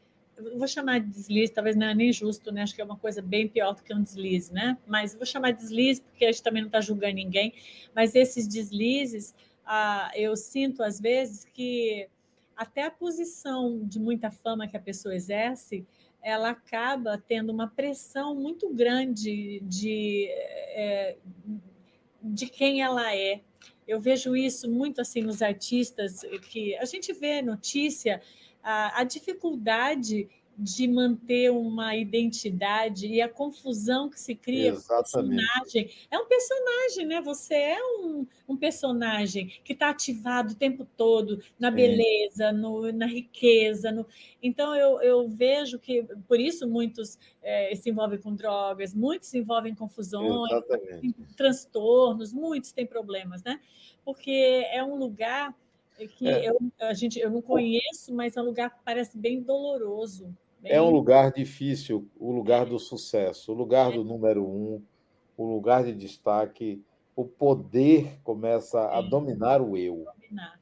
Vou chamar de deslize, talvez não é nem justo, né? Acho que é uma coisa bem pior do que um deslize, né? Mas vou chamar de deslize porque a gente também não está julgando ninguém. Mas esses deslizes, ah, eu sinto às vezes que até a posição de muita fama que a pessoa exerce ela acaba tendo uma pressão muito grande de, é, de quem ela é. Eu vejo isso muito assim nos artistas, que a gente vê notícia, a, a dificuldade de manter uma identidade e a confusão que se cria com o personagem. É um personagem, né? Você é um, um personagem que está ativado o tempo todo na beleza, no, na riqueza. No... Então, eu, eu vejo que, por isso, muitos é, se envolvem com drogas, muitos se envolvem em confusões, em transtornos, muitos têm problemas, né? Porque é um lugar que é. eu, a gente, eu não conheço, mas é um lugar que parece bem doloroso. É um lugar difícil, o lugar do sucesso, o lugar do número um, o lugar de destaque. O poder começa a dominar o eu. Dominar.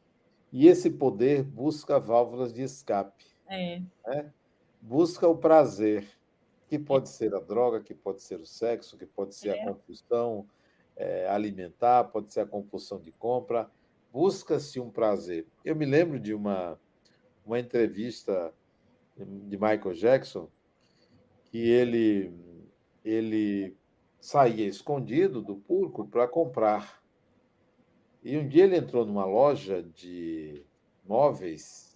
E esse poder busca válvulas de escape. É. Né? Busca o prazer, que pode é. ser a droga, que pode ser o sexo, que pode ser é. a compulsão é, alimentar, pode ser a compulsão de compra. Busca-se um prazer. Eu me lembro de uma, uma entrevista de Michael Jackson, que ele, ele saía escondido do público para comprar. E um dia ele entrou numa loja de móveis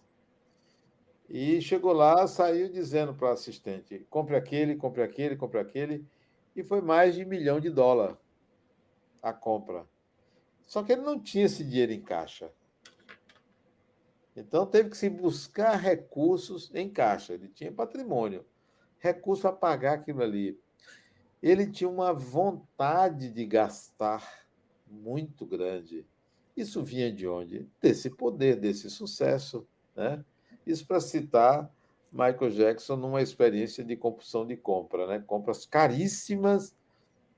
e chegou lá, saiu dizendo para o assistente: compre aquele, compre aquele, compre aquele. E foi mais de um milhão de dólar a compra. Só que ele não tinha esse dinheiro em caixa. Então teve que se buscar recursos em caixa. Ele tinha patrimônio, recurso para pagar aquilo ali. Ele tinha uma vontade de gastar muito grande. Isso vinha de onde? Desse poder, desse sucesso. Né? Isso para citar Michael Jackson numa experiência de compulsão de compra, né? compras caríssimas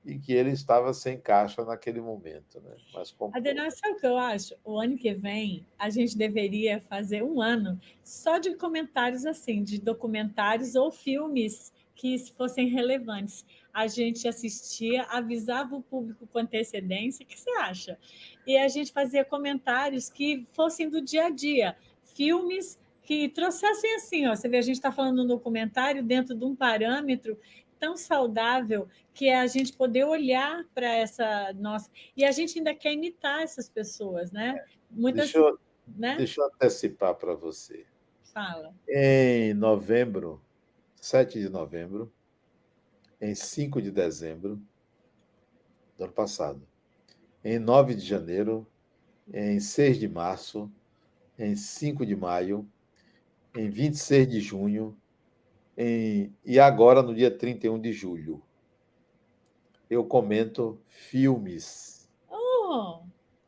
e que ele estava sem caixa naquele momento. Né? Mas Adenal, sabe o que eu acho? O ano que vem, a gente deveria fazer um ano só de comentários assim, de documentários ou filmes que fossem relevantes. A gente assistia, avisava o público com antecedência, o que você acha? E a gente fazia comentários que fossem do dia a dia, filmes que trouxessem assim, ó, você vê, a gente está falando um documentário dentro de um parâmetro tão saudável que é a gente poder olhar para essa nossa. E a gente ainda quer imitar essas pessoas, né? Muitas, deixa, eu, né? deixa eu antecipar para você. Fala. Em novembro, 7 de novembro, em 5 de dezembro do ano passado, em 9 de janeiro, em 6 de março, em 5 de maio, em 26 de junho, em, e agora, no dia 31 de julho, eu comento filmes oh.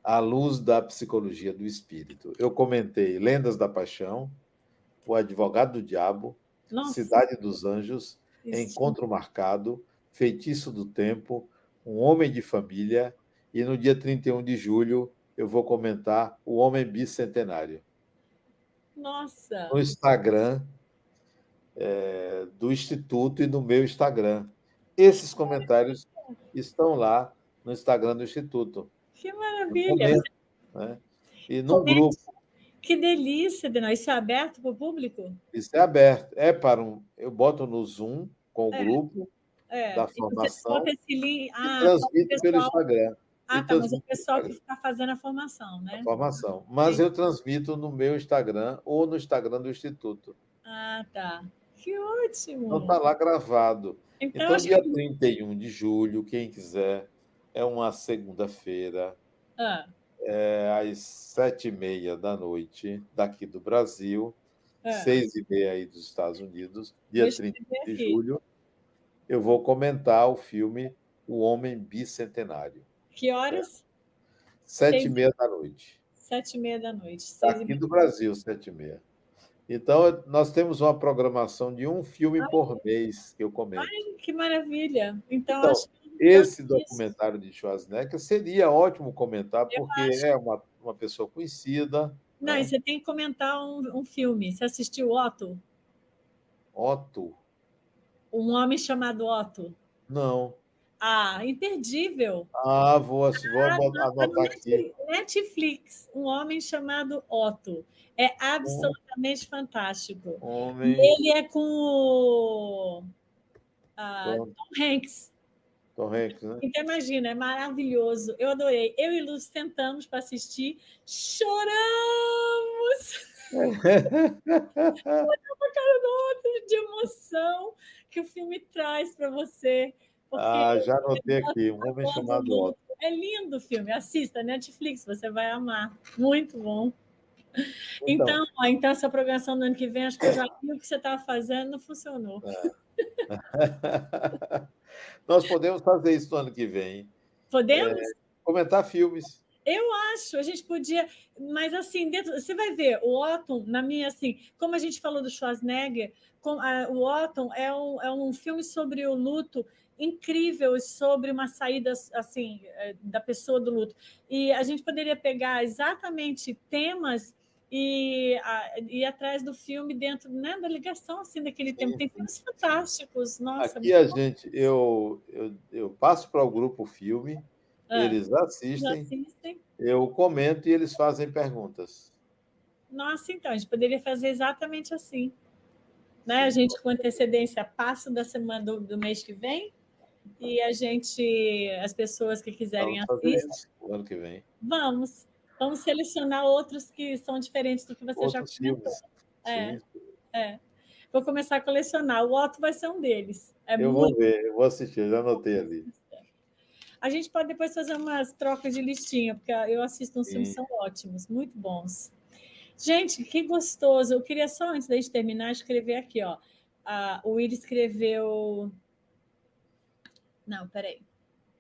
à luz da psicologia do espírito. Eu comentei Lendas da Paixão, O Advogado do Diabo, Nossa. Cidade dos Anjos, Isso. Encontro Marcado, Feitiço do Tempo, Um Homem de Família, e no dia 31 de julho eu vou comentar O Homem Bicentenário. Nossa! No Instagram é, do Instituto e no meu Instagram. Esses comentários estão lá no Instagram do Instituto. Que maravilha! né? E no Comente. grupo. Que delícia, Denal. Isso é aberto para o público? Isso é aberto. É para um. Eu boto no Zoom com o é. grupo é. da formação link... ah, transmito pessoal... pelo Instagram. Ah, tá, mas é o pessoal que está fazendo a formação, né? A formação. Mas Sim. eu transmito no meu Instagram ou no Instagram do Instituto. Ah, tá. Que ótimo! Então está lá gravado. Então, então dia que... 31 de julho, quem quiser, é uma segunda-feira, ah. é, às sete e meia da noite, daqui do Brasil, ah. seis e meia aí dos Estados Unidos, dia Deixa 30 de julho, eu vou comentar o filme O Homem Bicentenário. Que horas? Sete e meia da noite. Sete e meia da noite. Aqui do Brasil, sete e meia. Então, nós temos uma programação de um filme Ai, por mês que eu comento. Ai, que maravilha! Então, então esse documentário de Schwarzenegger seria ótimo comentar, porque acho... é uma, uma pessoa conhecida. Não, né? e você tem que comentar um, um filme. Você assistiu Otto? Otto? Um homem chamado Otto? Não. Ah, imperdível. Ah, vou, vou ah, anotar aqui. Netflix, um homem chamado Otto. É absolutamente oh. fantástico. Homem. Ele é com o ah, Tom Hanks. Tom Hanks, né? Então, imagina, é maravilhoso. Eu adorei. Eu e Luz tentamos para assistir, choramos! Olhava a cara do outro de emoção que o filme traz para você. Ah, já anotei aqui, um homem chamado Otto. É lindo o filme, assista, Netflix, você vai amar. Muito bom. Então, então, ó, então essa programação do ano que vem, acho que eu já vi o que você estava fazendo, não funcionou. É. Nós podemos fazer isso no ano que vem. Podemos? É, comentar filmes. Eu acho, a gente podia, mas assim, dentro, você vai ver, o Otton, na minha, assim, como a gente falou do Schwarzenegger, com, a, o Otton é um, é um filme sobre o luto incrível sobre uma saída assim é, da pessoa do luto. E a gente poderia pegar exatamente temas e ir atrás do filme dentro né, da ligação assim daquele Sim. tempo. Tem filmes fantásticos. Nossa, Aqui a gente, eu, eu, eu passo para o grupo filme, ah, eles assistem, assistem, eu comento e eles fazem perguntas. Nossa, então, a gente poderia fazer exatamente assim. Né? A gente, com antecedência, passa da semana do, do mês que vem e a gente, as pessoas que quiserem assistir. ano que vem. Vamos. Vamos selecionar outros que são diferentes do que você outros já comentou. É, é. Vou começar a colecionar. O Otto vai ser um deles. É eu muito... vou ver, eu vou assistir, já anotei ali. A gente pode depois fazer umas trocas de listinha, porque eu assisto uns Sim. filmes, são ótimos, muito bons. Gente, que gostoso. Eu queria só, antes da gente terminar, escrever aqui, ó. Ah, o Will escreveu. Não, peraí.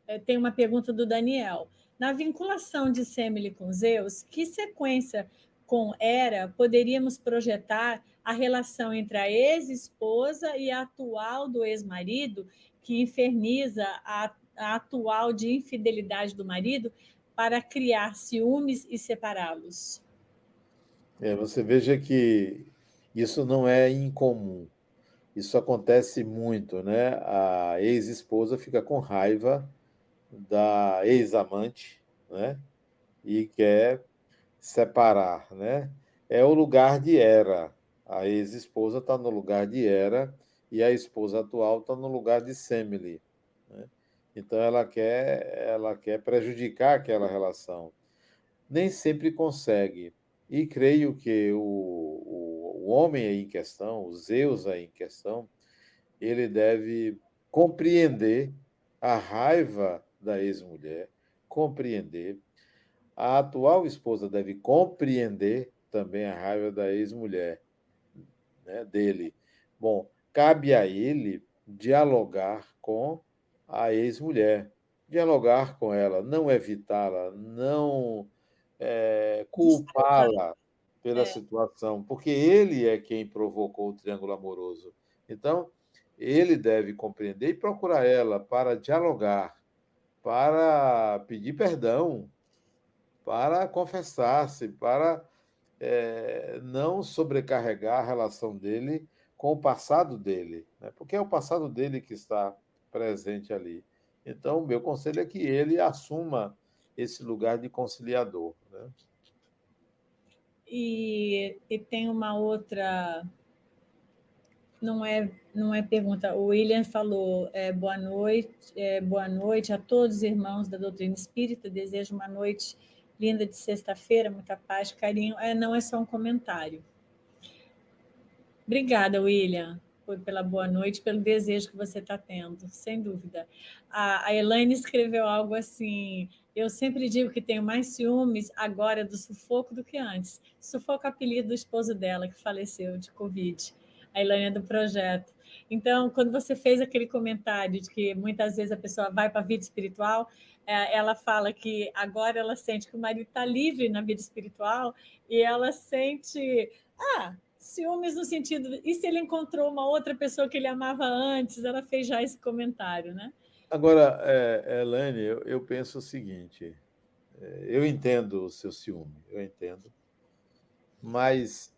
É, tem uma pergunta do Daniel. Na vinculação de Semele com Zeus, que sequência com Hera poderíamos projetar a relação entre a ex-esposa e a atual do ex-marido, que inferniza a, a atual de infidelidade do marido para criar ciúmes e separá-los? É, você veja que isso não é incomum. Isso acontece muito, né? A ex-esposa fica com raiva da ex-amante, né? E quer separar, né? É o lugar de Hera. A ex-esposa está no lugar de Hera e a esposa atual está no lugar de Semele. Né? Então ela quer, ela quer prejudicar aquela relação. Nem sempre consegue. E creio que o, o homem aí em questão, o Zeus aí em questão, ele deve compreender a raiva da ex-mulher, compreender. A atual esposa deve compreender também a raiva da ex-mulher né, dele. Bom, cabe a ele dialogar com a ex-mulher, dialogar com ela, não evitá-la, não é, culpá-la pela é. situação, porque ele é quem provocou o triângulo amoroso. Então, ele deve compreender e procurar ela para dialogar, para pedir perdão, para confessar-se, para é, não sobrecarregar a relação dele com o passado dele, né? porque é o passado dele que está presente ali. Então, o meu conselho é que ele assuma esse lugar de conciliador. Né? E, e tem uma outra. Não é, não é pergunta. O William falou: é, boa noite, é, boa noite a todos os irmãos da doutrina espírita. Desejo uma noite linda de sexta-feira, muita paz, carinho. É, não é só um comentário. Obrigada, William pela boa noite, pelo desejo que você está tendo, sem dúvida. A, a Elaine escreveu algo assim: eu sempre digo que tenho mais ciúmes agora do sufoco do que antes. Sufoco é apelido do esposo dela, que faleceu de Covid. A Elaine é do projeto. Então, quando você fez aquele comentário de que muitas vezes a pessoa vai para a vida espiritual, é, ela fala que agora ela sente que o marido está livre na vida espiritual e ela sente. Ah, ciúmes no sentido. E se ele encontrou uma outra pessoa que ele amava antes? Ela fez já esse comentário, né? Agora, é, Elaine, eu, eu penso o seguinte: é, eu entendo o seu ciúme, eu entendo, mas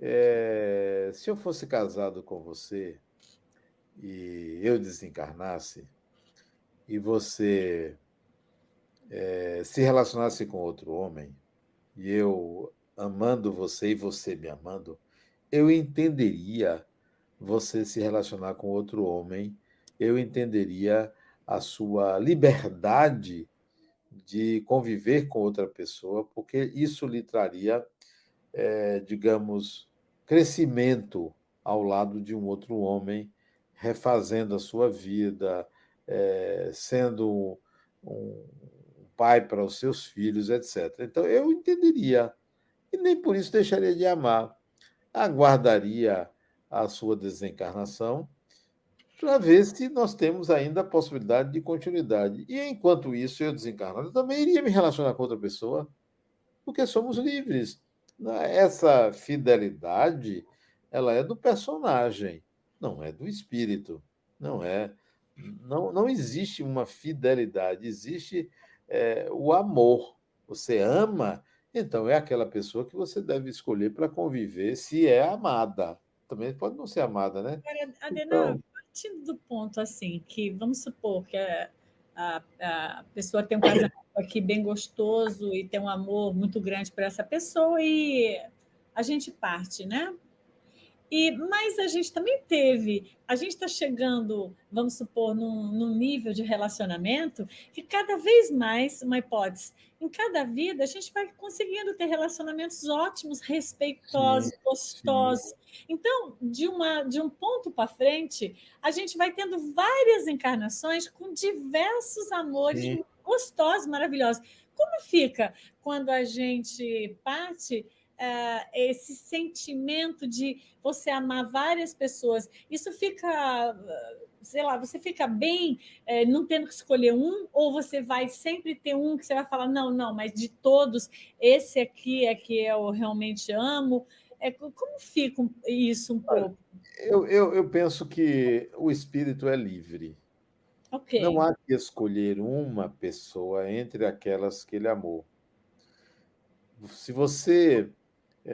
é, se eu fosse casado com você e eu desencarnasse e você é, se relacionasse com outro homem e eu amando você e você me amando, eu entenderia você se relacionar com outro homem, eu entenderia a sua liberdade de conviver com outra pessoa, porque isso lhe traria, é, digamos, crescimento ao lado de um outro homem, refazendo a sua vida, é, sendo um pai para os seus filhos, etc. Então, eu entenderia, e nem por isso deixaria de amar aguardaria a sua desencarnação para ver se nós temos ainda a possibilidade de continuidade. E enquanto isso, eu desencarnado, eu também iria me relacionar com outra pessoa, porque somos livres. Essa fidelidade, ela é do personagem, não é do espírito, não é. Não, não existe uma fidelidade, existe é, o amor. Você ama então, é aquela pessoa que você deve escolher para conviver se é amada. Também pode não ser amada, né? Agora, Adena, então... partindo do ponto assim, que vamos supor que a, a, a pessoa tem um casamento aqui bem gostoso e tem um amor muito grande por essa pessoa e a gente parte, né? E, mas a gente também teve, a gente está chegando, vamos supor, num, num, nível de relacionamento que cada vez mais, uma hipótese, em cada vida a gente vai conseguindo ter relacionamentos ótimos, respeitosos, sim, gostosos. Sim. Então, de, uma, de um ponto para frente, a gente vai tendo várias encarnações com diversos amores sim. gostosos, maravilhosos. Como fica quando a gente parte uh, esse sentimento de você amar várias pessoas, isso fica, sei lá, você fica bem uh, não tendo que escolher um, ou você vai sempre ter um que você vai falar, não, não, mas de todos, esse aqui é que eu realmente amo. É, como fica isso um pouco? Eu, eu, eu penso que o espírito é livre. Okay. Não há que escolher uma pessoa entre aquelas que ele amou. Se você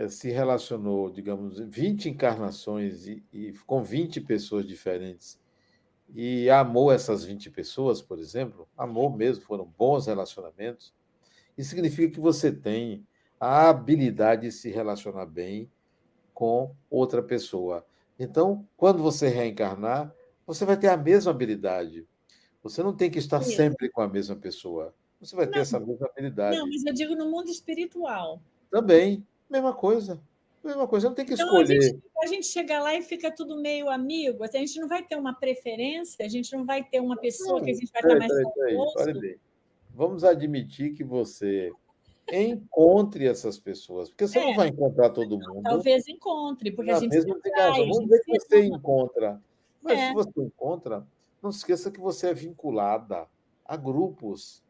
se relacionou, digamos, 20 encarnações e, e, com 20 pessoas diferentes e amou essas 20 pessoas, por exemplo, amou mesmo, foram bons relacionamentos, isso significa que você tem a habilidade de se relacionar bem com outra pessoa. Então, quando você reencarnar, você vai ter a mesma habilidade. Você não tem que estar sempre com a mesma pessoa. Você vai ter não, essa mesma habilidade. Não, mas eu digo no mundo espiritual. Também. Mesma coisa. Mesma coisa, não tem que então, escolher. A gente, a gente chega lá e fica tudo meio amigo. Assim, a gente não vai ter uma preferência, a gente não vai ter uma pessoa não, que a gente vai estar mais peraí, Vamos admitir que você encontre essas pessoas, porque você é. não vai encontrar todo mundo. Talvez encontre, porque a gente mesmo tem razão. Vamos dizer que você encontra, mas é. se você encontra, não se esqueça que você é vinculada a grupos.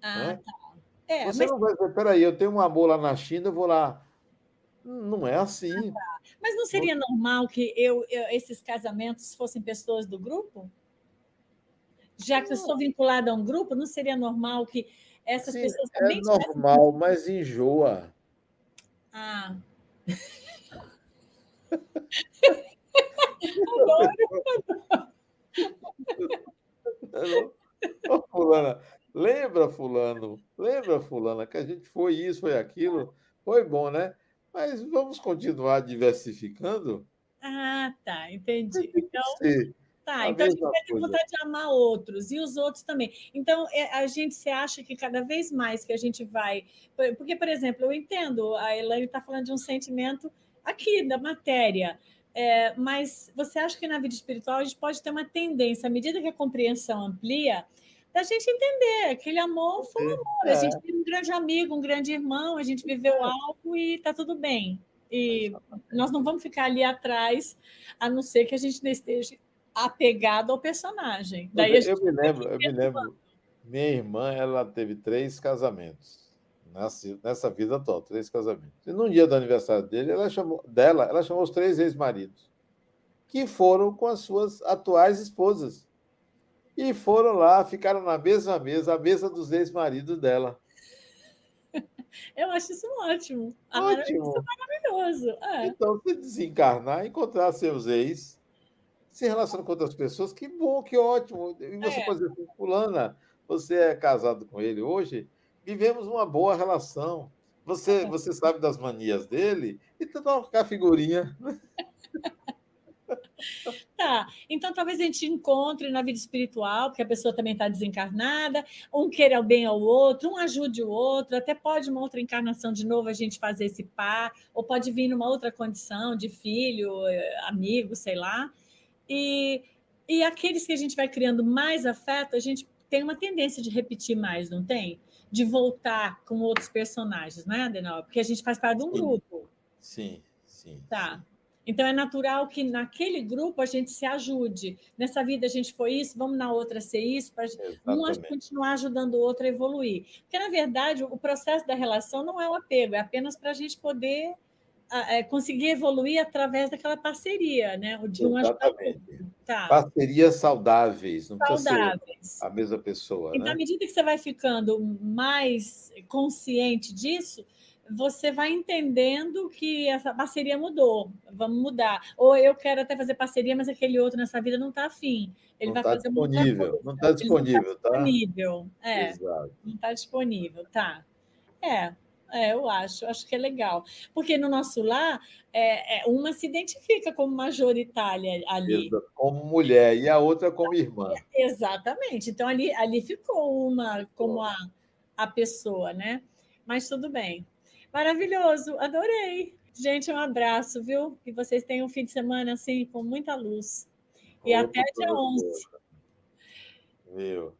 Ah, né? tá. É, Você mas... não vai dizer, peraí, eu tenho um amor lá na China, eu vou lá. Não é assim. Ah, tá. Mas não seria normal que eu, eu, esses casamentos fossem pessoas do grupo? Já que eu sou vinculada a um grupo, não seria normal que essas Sim, pessoas também É normal, mas enjoa. Ah. Adoro. Ô, fulana, Lembra, Fulano? Lembra, Fulana, que a gente foi isso, foi aquilo? Foi bom, né? Mas vamos continuar diversificando? Ah, tá, entendi. Então, tá, então a gente vai ter vontade de amar outros e os outros também. Então, é, a gente se acha que cada vez mais que a gente vai. Porque, por exemplo, eu entendo, a Elaine está falando de um sentimento aqui da matéria. É, mas você acha que na vida espiritual a gente pode ter uma tendência, à medida que a compreensão amplia, da gente entender. Aquele amor foi um amor. É. A gente teve um grande amigo, um grande irmão, a gente viveu é. algo e está tudo bem. E nós não vamos ficar ali atrás, a não ser que a gente esteja apegado ao personagem. Daí eu, eu me lembro, eu me lembro. Minha irmã, ela teve três casamentos nessa, nessa vida toda, três casamentos. E no dia do aniversário dele, ela chamou dela, ela chamou os três ex-maridos, que foram com as suas atuais esposas. E foram lá, ficaram na mesma mesa, a mesa dos ex-maridos dela. Eu acho isso ótimo. Ótimo. Isso é maravilhoso. É. Então, se desencarnar, encontrar seus ex, se relacionar com outras pessoas, que bom, que ótimo. E você é. dizer assim, fulana, você é casado com ele hoje, vivemos uma boa relação. Você, é. você sabe das manias dele, então dá uma figurinha. Tá, então talvez a gente encontre na vida espiritual, porque a pessoa também está desencarnada, um queira o bem ao outro, um ajude o outro, até pode uma outra encarnação de novo a gente fazer esse par, ou pode vir numa outra condição de filho, eh, amigo, sei lá. E, e aqueles que a gente vai criando mais afeto, a gente tem uma tendência de repetir mais, não tem? De voltar com outros personagens, não é, Adenal? Porque a gente faz parte de um grupo. Sim, sim. Tá. Então, é natural que naquele grupo a gente se ajude. Nessa vida a gente foi isso, vamos na outra ser isso, para um continuar ajudando o outro a evoluir. Porque, na verdade, o processo da relação não é o apego, é apenas para a gente poder é, conseguir evoluir através daquela parceria, né? De um Exatamente. Tá. Parcerias saudáveis, não saudáveis. a mesma pessoa. Então, né? à medida que você vai ficando mais consciente disso, você vai entendendo que essa parceria mudou, vamos mudar. Ou eu quero até fazer parceria, mas aquele outro nessa vida não está afim. Ele não vai tá fazer disponível, Não está disponível, tá? Disponível, é. Exato. Não está disponível, tá. É. É, eu acho, acho que é legal. Porque no nosso lar, é, é, uma se identifica como majoritária ali. Como mulher e a outra como irmã. Exatamente. Então, ali, ali ficou uma como a, a pessoa, né? Mas tudo bem. Maravilhoso, adorei. Gente, um abraço, viu? Que vocês tenham um fim de semana assim, com muita luz. E até dia 11. Viu?